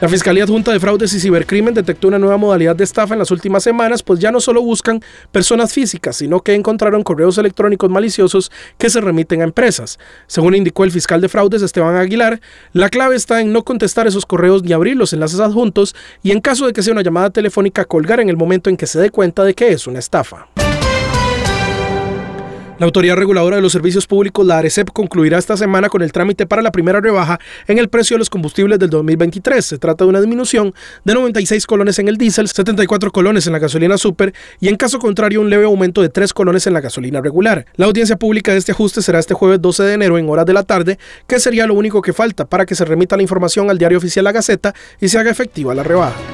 La Fiscalía Adjunta de Fraudes y Cibercrimen detectó una nueva modalidad de estafa en las últimas semanas, pues ya no solo buscan personas físicas, sino que encontraron correos electrónicos maliciosos que se remiten a empresas. Según indicó el fiscal de fraudes Esteban Aguilar, la clave está en no contestar esos correos ni abrir los enlaces adjuntos y en caso de que sea una llamada telefónica colgar en el momento en que se dé cuenta de que es una estafa. La Autoridad Reguladora de los Servicios Públicos, la ARECEP, concluirá esta semana con el trámite para la primera rebaja en el precio de los combustibles del 2023. Se trata de una disminución de 96 colones en el diésel, 74 colones en la gasolina super y en caso contrario un leve aumento de 3 colones en la gasolina regular. La audiencia pública de este ajuste será este jueves 12 de enero en horas de la tarde, que sería lo único que falta para que se remita la información al diario oficial La Gaceta y se haga efectiva la rebaja.